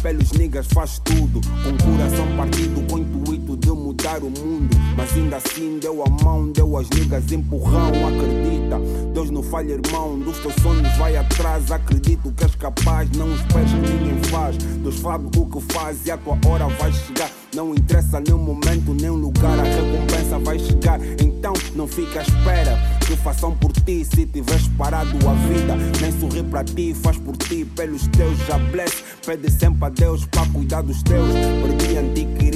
pelos niggas faz tudo. Com coração partido, com intuito de mudar o mundo. Mas ainda assim deu a mão, deu as niggas empurrão. Acredita, Deus não falha, irmão. Dos teus sonhos vai atrás. Acredito que és capaz, não esperes que ninguém faz. Deus sabe o que faz e a tua hora vai chegar. Não interessa nem o momento, nem o lugar, a recompensa vai chegar. Então não fica à espera que façam por ti se tiveres parado a vida. Nem sorrir para ti, faz por ti, pelos teus, já bless. Pede sempre a Deus para cuidar dos teus. Perdi antiqueridos,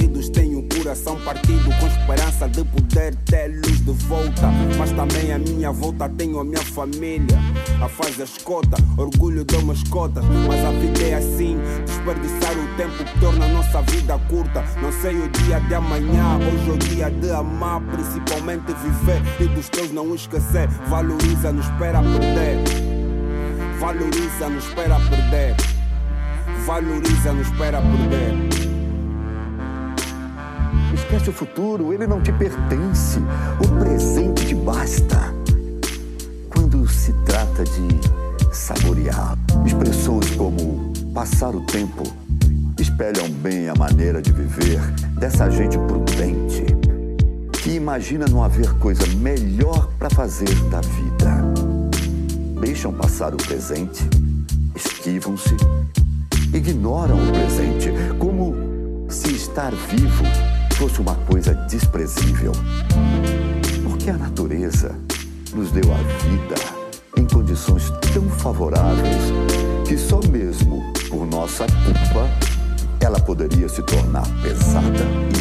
tenho o coração partido com esperança de poder tê-los de volta. Mas também a minha volta tenho a minha família. A faz escota, orgulho de mascotas. Mas a vida é assim, desperdiçar o tempo que torna a nossa vida curta. Não sei o dia de amanhã, hoje é o dia de amar, principalmente viver e dos teus não esquecer. Valoriza, não espera perder. Valoriza, não espera perder. Valoriza, não espera perder. Esquece o futuro, ele não te pertence. O presente te basta. Quando se trata de saborear, expressões como passar o tempo espelham bem a maneira de viver dessa gente prudente que imagina não haver coisa melhor para fazer da vida. Deixam passar o presente, esquivam-se, ignoram o presente como se estar vivo fosse uma coisa desprezível. Porque a natureza nos deu a vida em condições tão favoráveis que só mesmo por nossa culpa ela poderia se tornar pesada e